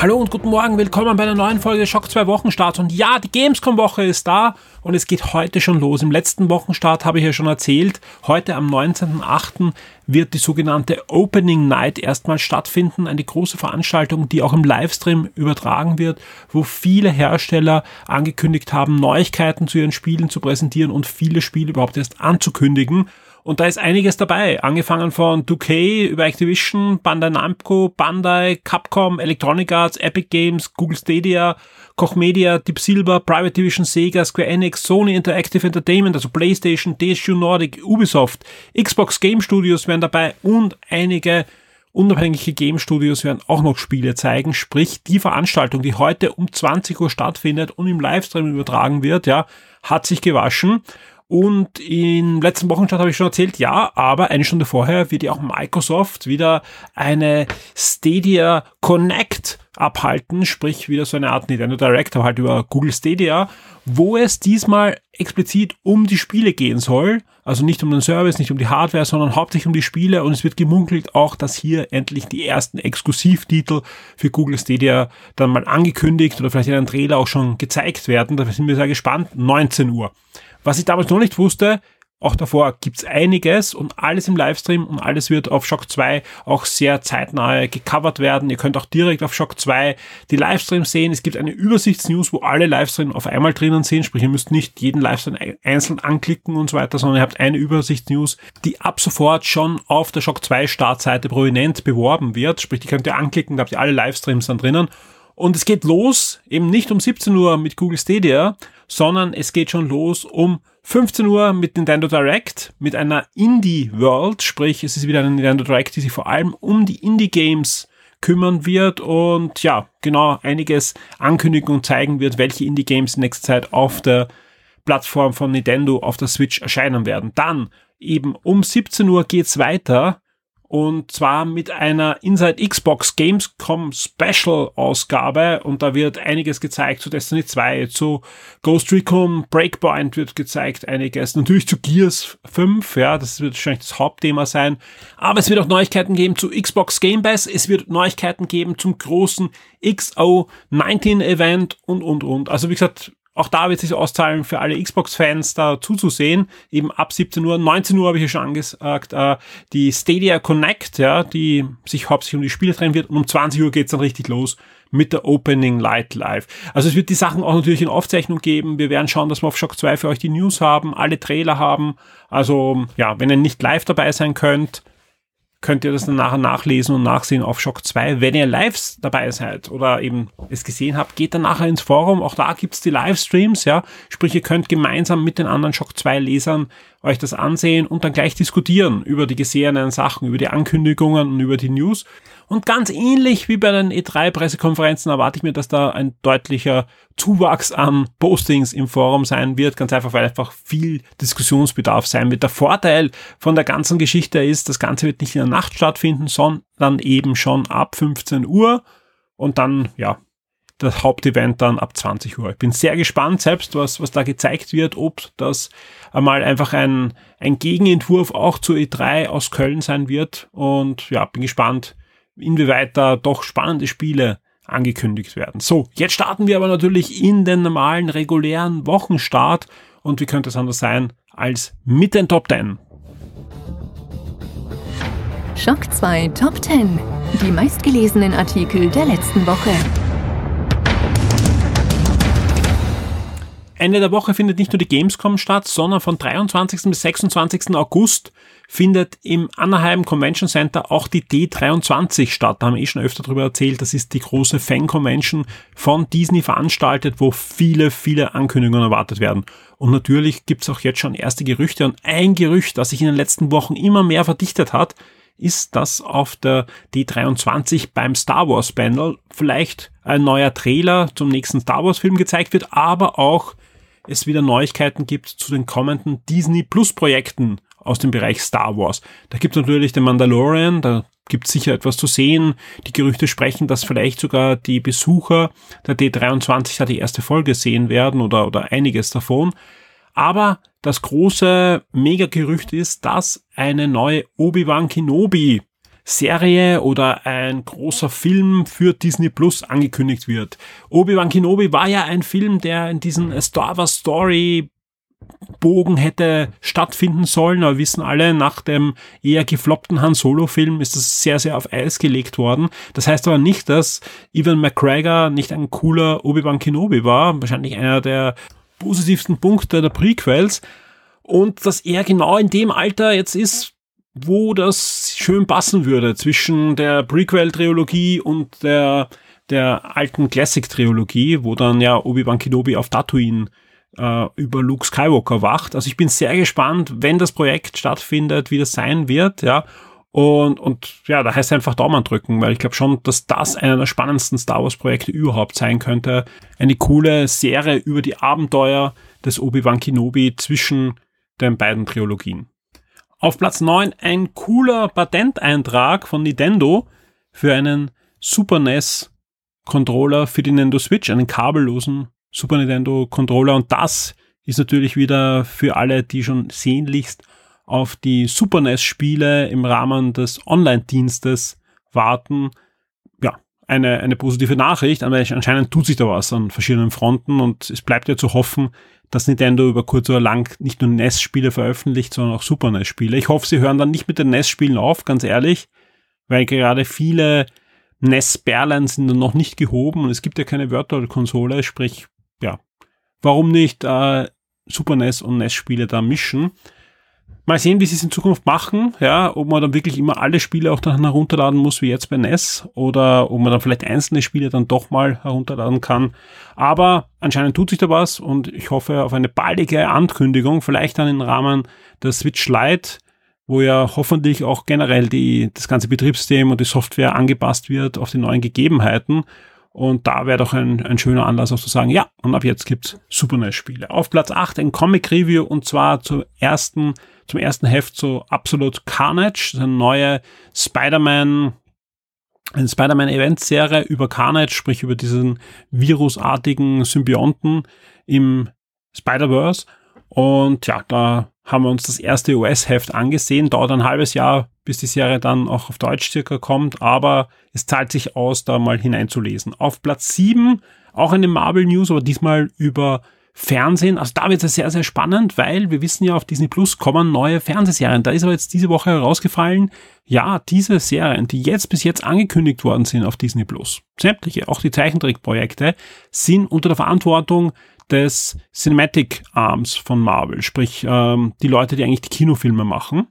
Hallo und guten Morgen, willkommen bei einer neuen Folge Schock 2 Wochenstart. Und ja, die Gamescom-Woche ist da und es geht heute schon los. Im letzten Wochenstart habe ich ja schon erzählt, heute am 19.08. wird die sogenannte Opening Night erstmal stattfinden. Eine große Veranstaltung, die auch im Livestream übertragen wird, wo viele Hersteller angekündigt haben, Neuigkeiten zu ihren Spielen zu präsentieren und viele Spiele überhaupt erst anzukündigen. Und da ist einiges dabei, angefangen von 2K über Activision, Bandai Namco, Bandai, Capcom, Electronic Arts, Epic Games, Google Stadia, Koch Media, Deep Silver, Private Division, Sega, Square Enix, Sony Interactive Entertainment, also PlayStation, TSU Nordic, Ubisoft, Xbox Game Studios wären dabei und einige unabhängige Game Studios werden auch noch Spiele zeigen, sprich die Veranstaltung, die heute um 20 Uhr stattfindet und im Livestream übertragen wird, ja, hat sich gewaschen und im letzten Wochenstart habe ich schon erzählt, ja, aber eine Stunde vorher wird ja auch Microsoft wieder eine Stadia Connect abhalten, sprich wieder so eine Art Nintendo Direct, aber halt über Google Stadia, wo es diesmal explizit um die Spiele gehen soll. Also nicht um den Service, nicht um die Hardware, sondern hauptsächlich um die Spiele. Und es wird gemunkelt auch, dass hier endlich die ersten Exklusivtitel für Google Stadia dann mal angekündigt oder vielleicht in einem Trailer auch schon gezeigt werden. Da sind wir sehr gespannt. 19 Uhr. Was ich damals noch nicht wusste, auch davor gibt's einiges und alles im Livestream und alles wird auf Shock 2 auch sehr zeitnah gecovert werden. Ihr könnt auch direkt auf Shock 2 die Livestreams sehen. Es gibt eine Übersichtsnews, wo alle Livestreams auf einmal drinnen sind. Sprich, ihr müsst nicht jeden Livestream einzeln anklicken und so weiter, sondern ihr habt eine Übersichtsnews, die ab sofort schon auf der Shock 2 Startseite prominent beworben wird. Sprich, die könnt ihr anklicken, da habt ihr alle Livestreams dann drinnen. Und es geht los, eben nicht um 17 Uhr mit Google Stadia, sondern es geht schon los um 15 Uhr mit Nintendo Direct, mit einer Indie World, sprich es ist wieder eine Nintendo Direct, die sich vor allem um die Indie Games kümmern wird und ja, genau einiges ankündigen und zeigen wird, welche Indie Games in nächster Zeit auf der Plattform von Nintendo auf der Switch erscheinen werden. Dann eben um 17 Uhr geht's weiter und zwar mit einer Inside Xbox Gamescom Special Ausgabe. Und da wird einiges gezeigt zu Destiny 2, zu Ghost Recon Breakpoint wird gezeigt, einiges, natürlich zu Gears 5, ja, das wird wahrscheinlich das Hauptthema sein, aber es wird auch Neuigkeiten geben zu Xbox Game Pass, es wird Neuigkeiten geben zum großen XO19 Event und, und, und. Also wie gesagt, auch da wird sich auszahlen für alle Xbox-Fans da zuzusehen. Eben ab 17 Uhr, 19 Uhr habe ich ja schon angesagt, äh, die Stadia Connect, ja, die sich hauptsächlich um die Spiele drehen wird. Und um 20 Uhr geht's dann richtig los mit der Opening Light Live. Also es wird die Sachen auch natürlich in Aufzeichnung geben. Wir werden schauen, dass wir auf Shock 2 für euch die News haben, alle Trailer haben. Also ja, wenn ihr nicht live dabei sein könnt, könnt ihr das dann nachher nachlesen und nachsehen auf Shock 2. Wenn ihr live dabei seid oder eben es gesehen habt, geht dann nachher ins Forum. Auch da gibt's die Livestreams, ja. Sprich, ihr könnt gemeinsam mit den anderen Shock 2 Lesern euch das ansehen und dann gleich diskutieren über die gesehenen Sachen, über die Ankündigungen und über die News. Und ganz ähnlich wie bei den E3-Pressekonferenzen erwarte ich mir, dass da ein deutlicher Zuwachs an Postings im Forum sein wird, ganz einfach, weil einfach viel Diskussionsbedarf sein wird. Der Vorteil von der ganzen Geschichte ist, das Ganze wird nicht in Nacht stattfinden, sondern eben schon ab 15 Uhr und dann, ja, das Hauptevent dann ab 20 Uhr. Ich bin sehr gespannt selbst, was, was da gezeigt wird, ob das einmal einfach ein, ein Gegenentwurf auch zur E3 aus Köln sein wird. Und ja, bin gespannt, inwieweit da doch spannende Spiele angekündigt werden. So, jetzt starten wir aber natürlich in den normalen, regulären Wochenstart. Und wie könnte es anders sein als mit den Top 10? Schock 2 Top 10. Die meistgelesenen Artikel der letzten Woche. Ende der Woche findet nicht nur die Gamescom statt, sondern von 23. bis 26. August findet im Anaheim Convention Center auch die D23 statt. Da haben wir eh schon öfter darüber erzählt. Das ist die große Fan-Convention von Disney veranstaltet, wo viele, viele Ankündigungen erwartet werden. Und natürlich gibt's auch jetzt schon erste Gerüchte. Und ein Gerücht, das sich in den letzten Wochen immer mehr verdichtet hat, ist, dass auf der D23 beim Star Wars Panel vielleicht ein neuer Trailer zum nächsten Star Wars Film gezeigt wird, aber auch es wieder Neuigkeiten gibt zu den kommenden Disney Plus Projekten aus dem Bereich Star Wars. Da gibt es natürlich den Mandalorian, da gibt es sicher etwas zu sehen. Die Gerüchte sprechen, dass vielleicht sogar die Besucher der D23 da die erste Folge sehen werden oder, oder einiges davon. Aber das große Mega-Gerücht ist, dass eine neue Obi-Wan Kenobi Serie oder ein großer Film für Disney Plus angekündigt wird. Obi-Wan Kenobi war ja ein Film, der in diesen Star Wars Story Bogen hätte stattfinden sollen, aber wissen alle, nach dem eher gefloppten Han Solo Film ist das sehr, sehr auf Eis gelegt worden. Das heißt aber nicht, dass Evan McGregor nicht ein cooler Obi-Wan Kenobi war, wahrscheinlich einer der positivsten Punkte der Prequels und dass er genau in dem Alter jetzt ist, wo das schön passen würde zwischen der Prequel-Trilogie und der, der alten Classic-Trilogie, wo dann ja Obi-Wan Kenobi auf Tatooine äh, über Luke Skywalker wacht. Also ich bin sehr gespannt, wenn das Projekt stattfindet, wie das sein wird, ja. Und, und ja, da heißt einfach Daumen drücken, weil ich glaube schon, dass das einer der spannendsten Star Wars-Projekte überhaupt sein könnte. Eine coole Serie über die Abenteuer des Obi-Wan Kenobi zwischen den beiden Trilogien. Auf Platz 9 ein cooler Patenteintrag von Nintendo für einen Super NES Controller für die Nintendo Switch, einen kabellosen Super Nintendo Controller und das ist natürlich wieder für alle, die schon sehnlichst auf die Super NES Spiele im Rahmen des Online-Dienstes warten. Ja, eine, eine positive Nachricht, aber anscheinend tut sich da was an verschiedenen Fronten und es bleibt ja zu hoffen, dass Nintendo über kurz oder lang nicht nur NES-Spiele veröffentlicht, sondern auch Super NES-Spiele. Ich hoffe, sie hören dann nicht mit den NES-Spielen auf, ganz ehrlich, weil gerade viele NES-Perlen sind dann noch nicht gehoben und es gibt ja keine Virtual-Konsole, sprich, ja, warum nicht äh, Super NES und NES-Spiele da mischen? Mal sehen, wie sie es in Zukunft machen, ja, ob man dann wirklich immer alle Spiele auch dann herunterladen muss, wie jetzt bei NES, oder ob man dann vielleicht einzelne Spiele dann doch mal herunterladen kann. Aber anscheinend tut sich da was und ich hoffe auf eine baldige Ankündigung, vielleicht dann im Rahmen der Switch Lite, wo ja hoffentlich auch generell die, das ganze Betriebssystem und die Software angepasst wird auf die neuen Gegebenheiten. Und da wäre doch ein, ein schöner Anlass auch zu sagen, ja, und ab jetzt gibt's Super NES-Spiele. Auf Platz 8 ein Comic-Review und zwar zur ersten zum ersten Heft so Absolute Carnage, eine neue Spider-Man eine Spider-Man-Event-Serie über Carnage, sprich über diesen virusartigen Symbionten im Spider-Verse. Und ja, da haben wir uns das erste US-Heft angesehen. Dauert ein halbes Jahr, bis die Serie dann auch auf Deutsch circa kommt, aber es zahlt sich aus, da mal hineinzulesen. Auf Platz 7 auch eine Marvel News, aber diesmal über Fernsehen, also da wird es sehr, sehr spannend, weil wir wissen ja, auf Disney Plus kommen neue Fernsehserien. Da ist aber jetzt diese Woche herausgefallen, ja, diese Serien, die jetzt bis jetzt angekündigt worden sind auf Disney Plus, sämtliche, auch die Zeichentrickprojekte, sind unter der Verantwortung des Cinematic Arms von Marvel, sprich ähm, die Leute, die eigentlich die Kinofilme machen.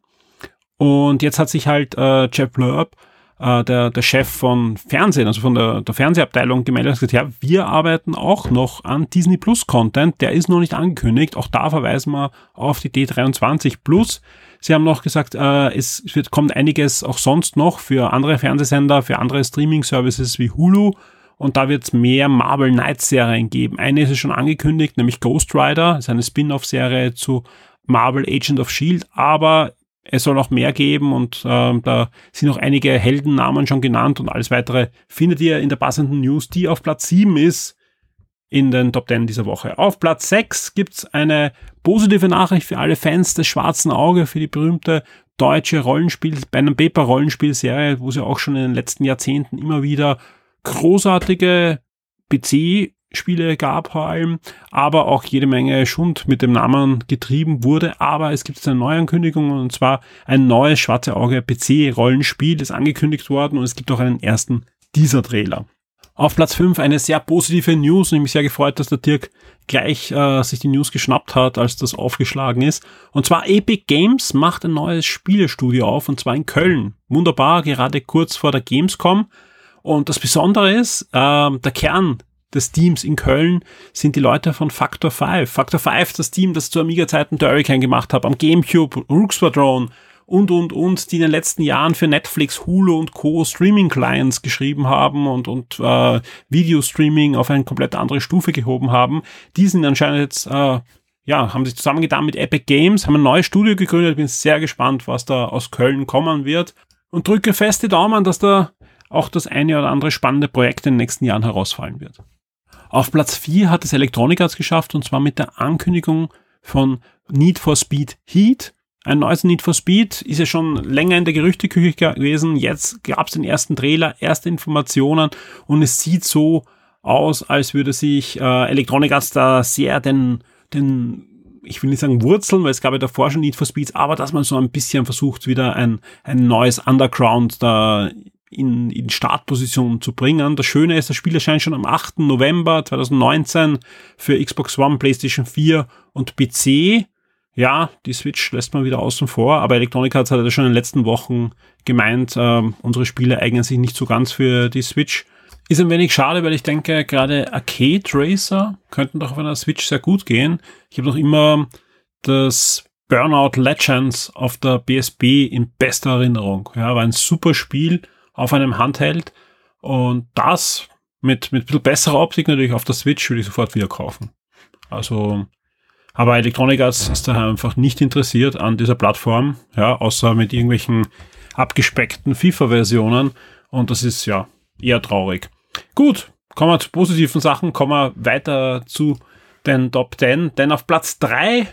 Und jetzt hat sich halt äh, Jeff Blurb äh, der, der Chef von Fernsehen, also von der, der Fernsehabteilung gemeldet und gesagt, ja, wir arbeiten auch noch an Disney Plus Content, der ist noch nicht angekündigt. Auch da verweisen wir auf die D23 Plus. Sie haben noch gesagt, äh, es wird, kommt einiges auch sonst noch für andere Fernsehsender, für andere Streaming-Services wie Hulu. Und da wird es mehr Marvel Knights Serien geben. Eine ist schon angekündigt, nämlich Ghost Rider, das ist eine Spin-off-Serie zu Marvel Agent of Shield, aber es soll noch mehr geben und äh, da sind noch einige Heldennamen schon genannt und alles weitere findet ihr in der passenden News, die auf Platz 7 ist in den Top 10 dieser Woche. Auf Platz 6 gibt's eine positive Nachricht für alle Fans des Schwarzen Auge, für die berühmte deutsche Rollenspiel, bei einem Paper Rollenspielserie, wo sie auch schon in den letzten Jahrzehnten immer wieder großartige PC Spiele gab vor allem, aber auch jede Menge Schund mit dem Namen getrieben wurde. Aber es gibt eine Neuankündigung und zwar ein neues Schwarze Auge PC-Rollenspiel ist angekündigt worden und es gibt auch einen ersten Teaser-Trailer. Auf Platz 5 eine sehr positive News und ich mich sehr gefreut, dass der Dirk gleich äh, sich die News geschnappt hat, als das aufgeschlagen ist. Und zwar Epic Games macht ein neues Spielestudio auf und zwar in Köln. Wunderbar, gerade kurz vor der Gamescom. Und das Besondere ist, äh, der Kern des Teams in Köln sind die Leute von Factor 5. Factor 5, das Team, das zu Amiga-Zeiten der Hurricane gemacht hat, am Gamecube, Rook Squadron und, und, und, die in den letzten Jahren für Netflix, Hulu und Co. Streaming-Clients geschrieben haben und, und äh, Videostreaming auf eine komplett andere Stufe gehoben haben. Die sind anscheinend jetzt äh, ja, haben sich zusammengetan mit Epic Games, haben ein neues Studio gegründet. Bin sehr gespannt, was da aus Köln kommen wird. Und drücke fest die Daumen, dass da auch das eine oder andere spannende Projekt in den nächsten Jahren herausfallen wird. Auf Platz 4 hat es Electronic Arts geschafft und zwar mit der Ankündigung von Need for Speed Heat. Ein neues Need for Speed ist ja schon länger in der Gerüchteküche gewesen. Jetzt gab es den ersten Trailer, erste Informationen und es sieht so aus, als würde sich äh, Electronic Arts da sehr den den, ich will nicht sagen Wurzeln, weil es gab ja davor schon Need for Speeds, aber dass man so ein bisschen versucht, wieder ein, ein neues Underground da in, in Startposition zu bringen. Das Schöne ist, das Spiel erscheint schon am 8. November 2019 für Xbox One, PlayStation 4 und PC. Ja, die Switch lässt man wieder außen vor, aber Electronic Arts hat ja schon in den letzten Wochen gemeint, äh, unsere Spiele eignen sich nicht so ganz für die Switch. Ist ein wenig schade, weil ich denke, gerade Arcade Racer könnten doch auf einer Switch sehr gut gehen. Ich habe noch immer das Burnout Legends auf der BSB in bester Erinnerung. Ja, war ein super Spiel auf einem Handheld und das mit, mit ein bisschen besserer Optik natürlich auf der Switch würde ich sofort wieder kaufen. Also, aber Electronic Arts ist da einfach nicht interessiert an dieser Plattform, ja, außer mit irgendwelchen abgespeckten FIFA-Versionen und das ist ja eher traurig. Gut, kommen wir zu positiven Sachen, kommen wir weiter zu den Top 10, denn auf Platz 3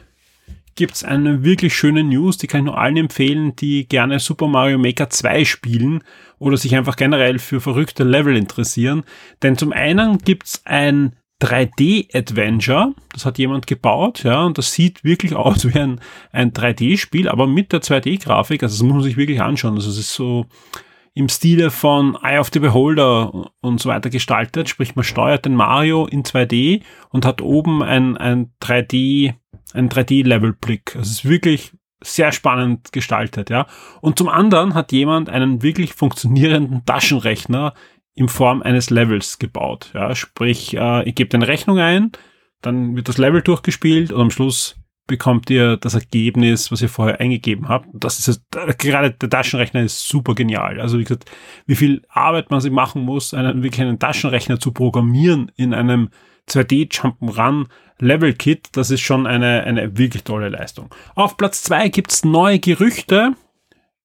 gibt's eine wirklich schöne News, die kann ich nur allen empfehlen, die gerne Super Mario Maker 2 spielen oder sich einfach generell für verrückte Level interessieren. Denn zum einen gibt's ein 3D-Adventure, das hat jemand gebaut, ja, und das sieht wirklich aus wie ein, ein 3D-Spiel, aber mit der 2D-Grafik, also das muss man sich wirklich anschauen. Also es ist so, im Stile von Eye of the Beholder und so weiter gestaltet. Sprich, man steuert den Mario in 2D und hat oben ein, ein 3D, ein 3D-Level-Blick. Also es ist wirklich sehr spannend gestaltet, ja. Und zum anderen hat jemand einen wirklich funktionierenden Taschenrechner in Form eines Levels gebaut, ja. Sprich, äh, ich gebe eine Rechnung ein, dann wird das Level durchgespielt und am Schluss bekommt ihr das Ergebnis, was ihr vorher eingegeben habt. Das ist gerade der Taschenrechner ist super genial. Also wie gesagt, wie viel Arbeit man sich machen muss, einen wirklich einen Taschenrechner zu programmieren in einem 2D Jump'n'Run Level Kit, das ist schon eine, eine wirklich tolle Leistung. Auf Platz zwei gibt's neue Gerüchte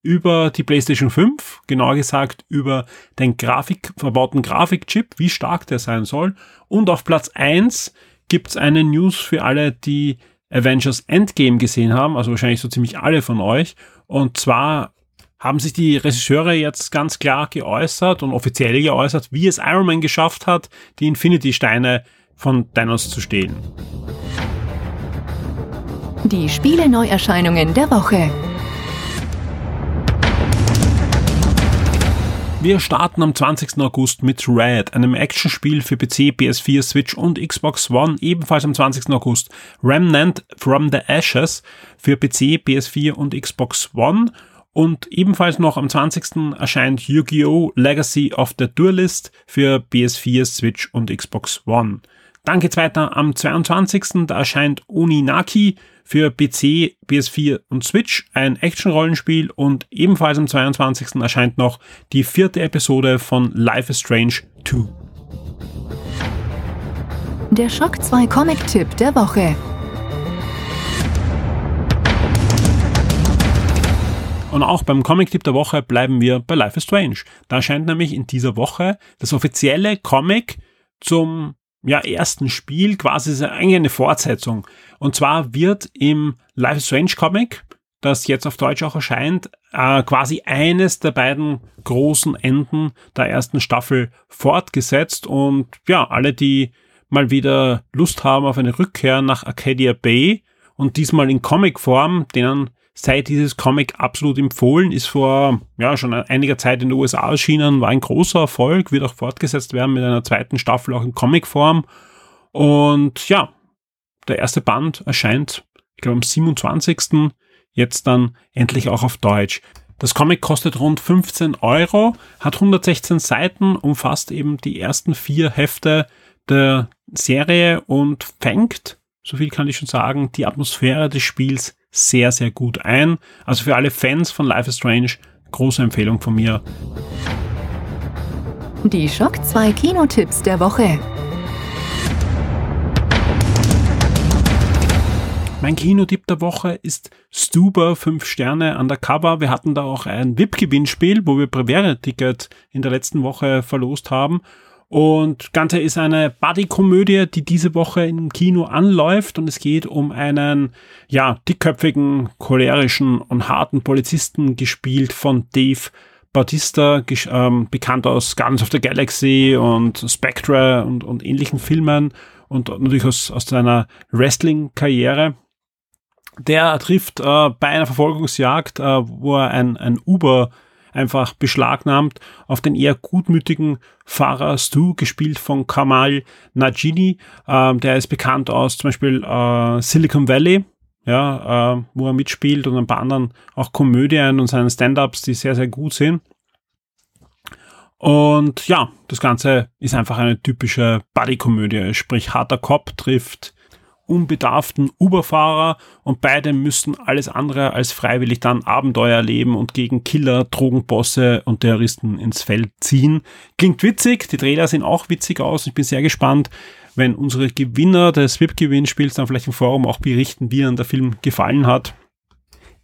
über die PlayStation 5, genauer gesagt über den Grafik, verbauten Grafikchip, wie stark der sein soll. Und auf Platz eins gibt's eine News für alle, die Avengers Endgame gesehen haben, also wahrscheinlich so ziemlich alle von euch. Und zwar haben sich die Regisseure jetzt ganz klar geäußert und offiziell geäußert, wie es Iron Man geschafft hat, die Infinity-Steine von Thanos zu stehlen. Die Spiele-Neuerscheinungen der Woche. Wir starten am 20. August mit Red, einem Actionspiel für PC, PS4, Switch und Xbox One, ebenfalls am 20. August. Remnant from the Ashes für PC, PS4 und Xbox One. Und ebenfalls noch am 20. erscheint Yu-Gi-Oh! Legacy of the Duelist für PS4, Switch und Xbox One. Dann geht's weiter am 22. Da erscheint Oninaki für PC, PS4 und Switch, ein Action-Rollenspiel und ebenfalls am 22. erscheint noch die vierte Episode von Life is Strange 2. Der Schock 2 Comic-Tipp der Woche. Und auch beim Comic-Tipp der Woche bleiben wir bei Life is Strange. Da erscheint nämlich in dieser Woche das offizielle Comic zum ja, ersten Spiel quasi ist eigentlich eine Fortsetzung. Und zwar wird im Life Strange Comic, das jetzt auf Deutsch auch erscheint, äh, quasi eines der beiden großen Enden der ersten Staffel fortgesetzt. Und ja, alle, die mal wieder Lust haben auf eine Rückkehr nach Arcadia Bay und diesmal in Comicform, denen sei dieses Comic absolut empfohlen, ist vor ja schon einiger Zeit in den USA erschienen, war ein großer Erfolg, wird auch fortgesetzt werden mit einer zweiten Staffel auch in Comicform. Und ja, der erste Band erscheint, ich glaube, am 27. jetzt dann endlich auch auf Deutsch. Das Comic kostet rund 15 Euro, hat 116 Seiten, umfasst eben die ersten vier Hefte der Serie und fängt, so viel kann ich schon sagen, die Atmosphäre des Spiels sehr, sehr gut ein. Also für alle Fans von Life is Strange, große Empfehlung von mir. Die Schock 2 Kinotipps der Woche. Mein Kinotipp der Woche ist Stuber 5 Sterne Undercover. Wir hatten da auch ein VIP-Gewinnspiel, wo wir Premiere-Ticket in der letzten Woche verlost haben. Und Ganze ist eine Buddy-Komödie, die diese Woche im Kino anläuft. Und es geht um einen, ja, dickköpfigen, cholerischen und harten Polizisten, gespielt von Dave Bautista, ähm, bekannt aus Guardians of the Galaxy und Spectre und, und ähnlichen Filmen und natürlich aus, aus seiner Wrestling-Karriere. Der trifft äh, bei einer Verfolgungsjagd, äh, wo er ein, ein Uber einfach beschlagnahmt, auf den eher gutmütigen Fahrer Stu, gespielt von Kamal Najini. Äh, der ist bekannt aus zum Beispiel äh, Silicon Valley, ja, äh, wo er mitspielt und ein paar anderen auch Komödien und seinen Stand-ups, die sehr, sehr gut sind. Und ja, das Ganze ist einfach eine typische Buddy-Komödie, sprich harter Cop trifft unbedarften Uberfahrer und beide müssen alles andere als freiwillig dann Abenteuer erleben und gegen Killer, Drogenbosse und Terroristen ins Feld ziehen. Klingt witzig, die Trailer sehen auch witzig aus. Ich bin sehr gespannt, wenn unsere Gewinner des VIP-Gewinnspiels dann vielleicht im Forum auch berichten, wie ihnen der Film gefallen hat.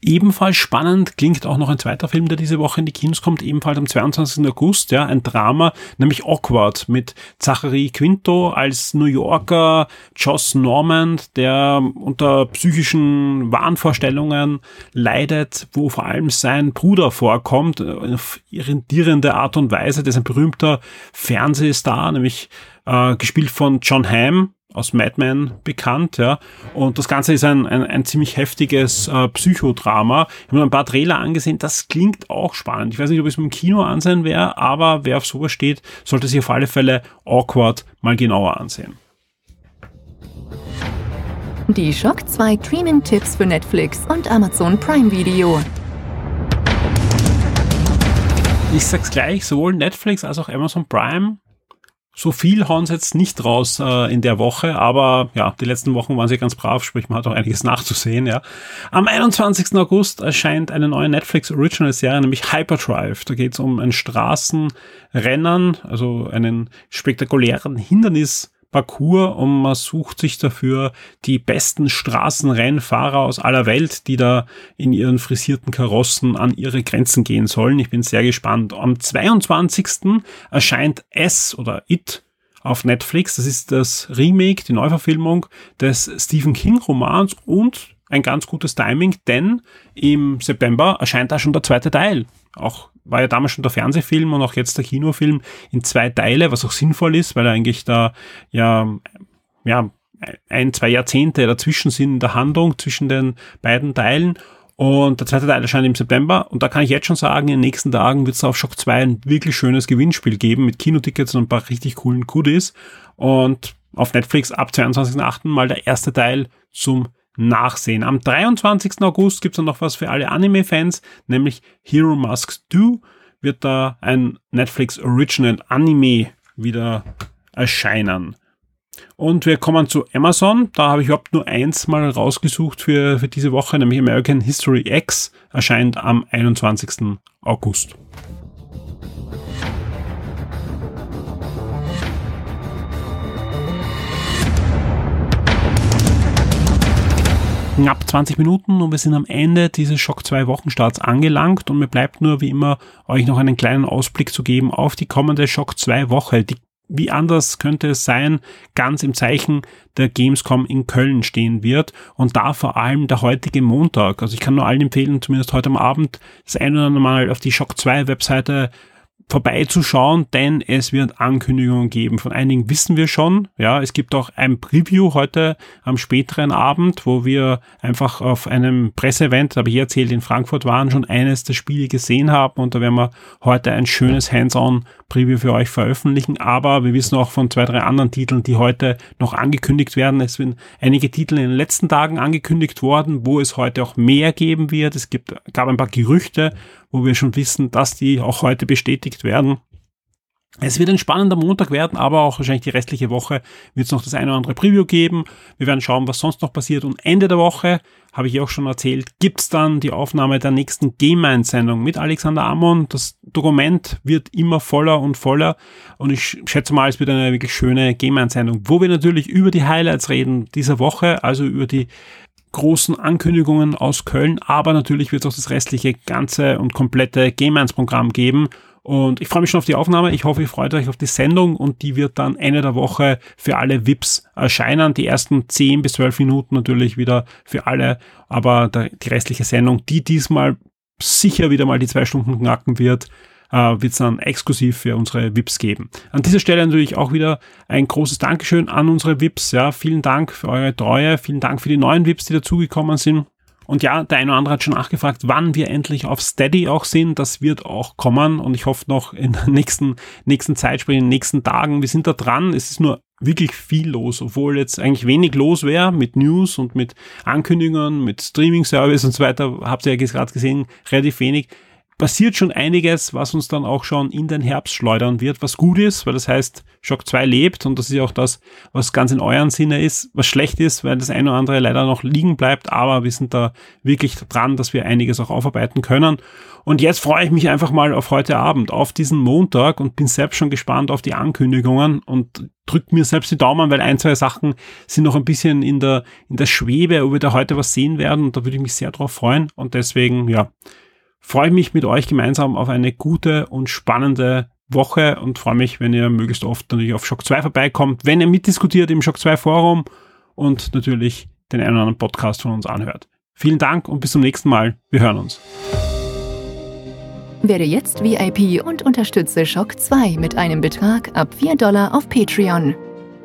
Ebenfalls spannend klingt auch noch ein zweiter Film, der diese Woche in die Kinos kommt, ebenfalls am 22. August, ja, ein Drama, nämlich Awkward mit Zachary Quinto als New Yorker, Joss Normand, der unter psychischen Wahnvorstellungen leidet, wo vor allem sein Bruder vorkommt, auf irritierende Art und Weise, der ist ein berühmter Fernsehstar, nämlich äh, gespielt von John Hamm, aus Mad Men bekannt, ja. Und das Ganze ist ein, ein, ein ziemlich heftiges äh, Psychodrama. Ich habe mir ein paar Trailer angesehen, das klingt auch spannend. Ich weiß nicht, ob es mit dem Kino ansehen wäre, aber wer auf sowas steht, sollte sich auf alle Fälle Awkward mal genauer ansehen. Die Shock 2 Streaming-Tipps für Netflix und Amazon Prime Video. Ich sag's gleich, sowohl Netflix als auch Amazon Prime so viel hauen sie jetzt nicht raus äh, in der Woche, aber ja, die letzten Wochen waren sie ganz brav, sprich man hat auch einiges nachzusehen, ja. Am 21. August erscheint eine neue Netflix Original Serie, nämlich Hyperdrive. Da geht es um ein Straßenrennen, also einen spektakulären Hindernis Parcours und man sucht sich dafür die besten Straßenrennfahrer aus aller Welt, die da in ihren frisierten Karossen an ihre Grenzen gehen sollen. Ich bin sehr gespannt. Am 22. erscheint S oder It auf Netflix. Das ist das Remake, die Neuverfilmung des Stephen King Romans und ein ganz gutes Timing, denn im September erscheint da schon der zweite Teil. Auch war ja damals schon der Fernsehfilm und auch jetzt der Kinofilm in zwei Teile, was auch sinnvoll ist, weil eigentlich da ja, ja, ein, zwei Jahrzehnte dazwischen sind in der Handlung zwischen den beiden Teilen. Und der zweite Teil erscheint im September. Und da kann ich jetzt schon sagen, in den nächsten Tagen wird es auf Shock 2 ein wirklich schönes Gewinnspiel geben mit Kinotickets und ein paar richtig coolen Goodies. Und auf Netflix ab 22.08. mal der erste Teil zum nachsehen. Am 23. August gibt es noch was für alle Anime-Fans, nämlich Hero Masks 2 wird da ein Netflix Original Anime wieder erscheinen. Und wir kommen zu Amazon. Da habe ich überhaupt nur eins mal rausgesucht für, für diese Woche, nämlich American History X erscheint am 21. August. Knapp 20 Minuten und wir sind am Ende dieses Schock 2 Wochenstarts angelangt und mir bleibt nur wie immer euch noch einen kleinen Ausblick zu geben auf die kommende Schock 2 Woche. Die, wie anders könnte es sein, ganz im Zeichen der Gamescom in Köln stehen wird und da vor allem der heutige Montag. Also ich kann nur allen empfehlen, zumindest heute am Abend das ein oder andere Mal auf die Shock 2 Webseite vorbeizuschauen, denn es wird Ankündigungen geben. Von einigen wissen wir schon. Ja, es gibt auch ein Preview heute am späteren Abend, wo wir einfach auf einem Presseevent, habe ich erzählt, in Frankfurt waren, schon eines der Spiele gesehen haben und da werden wir heute ein schönes Hands-on Preview für euch veröffentlichen. Aber wir wissen auch von zwei, drei anderen Titeln, die heute noch angekündigt werden. Es sind einige Titel in den letzten Tagen angekündigt worden, wo es heute auch mehr geben wird. Es gibt, gab ein paar Gerüchte, wo wir schon wissen, dass die auch heute bestätigt werden. Es wird ein spannender Montag werden, aber auch wahrscheinlich die restliche Woche wird es noch das eine oder andere Preview geben. Wir werden schauen, was sonst noch passiert. Und Ende der Woche, habe ich auch schon erzählt, gibt es dann die Aufnahme der nächsten Game Mind-Sendung mit Alexander Amon. Das Dokument wird immer voller und voller. Und ich schätze mal, es wird eine wirklich schöne Game Mind-Sendung, wo wir natürlich über die Highlights reden dieser Woche, also über die großen Ankündigungen aus Köln, aber natürlich wird es auch das restliche ganze und komplette Game 1 Programm geben. Und ich freue mich schon auf die Aufnahme. Ich hoffe, ihr freut euch auf die Sendung und die wird dann Ende der Woche für alle VIPs erscheinen. Die ersten 10 bis 12 Minuten natürlich wieder für alle, aber die restliche Sendung, die diesmal sicher wieder mal die zwei Stunden knacken wird, äh, wird es dann exklusiv für unsere VIPs geben. An dieser Stelle natürlich auch wieder ein großes Dankeschön an unsere VIPs. Ja, vielen Dank für eure Treue, vielen Dank für die neuen VIPs, die dazugekommen sind. Und ja, der eine oder andere hat schon nachgefragt, wann wir endlich auf Steady auch sind. Das wird auch kommen und ich hoffe noch in der nächsten, nächsten Zeit, sprich in den nächsten Tagen. Wir sind da dran. Es ist nur wirklich viel los, obwohl jetzt eigentlich wenig los wäre mit News und mit Ankündigungen, mit Streaming-Service und so weiter. Habt ihr ja gerade gesehen, relativ wenig passiert schon einiges, was uns dann auch schon in den Herbst schleudern wird, was gut ist, weil das heißt, Shock 2 lebt und das ist ja auch das, was ganz in euren Sinne ist, was schlecht ist, weil das eine oder andere leider noch liegen bleibt, aber wir sind da wirklich dran, dass wir einiges auch aufarbeiten können. Und jetzt freue ich mich einfach mal auf heute Abend, auf diesen Montag und bin selbst schon gespannt auf die Ankündigungen und drückt mir selbst die Daumen, weil ein, zwei Sachen sind noch ein bisschen in der, in der Schwebe, ob wir da heute was sehen werden und da würde ich mich sehr drauf freuen und deswegen, ja, freue mich mit euch gemeinsam auf eine gute und spannende Woche und freue mich, wenn ihr möglichst oft natürlich auf Shock 2 vorbeikommt, wenn ihr mitdiskutiert im Shock 2 Forum und natürlich den einen oder anderen Podcast von uns anhört. Vielen Dank und bis zum nächsten Mal. Wir hören uns. Werde jetzt VIP und unterstütze Shock 2 mit einem Betrag ab 4 Dollar auf Patreon.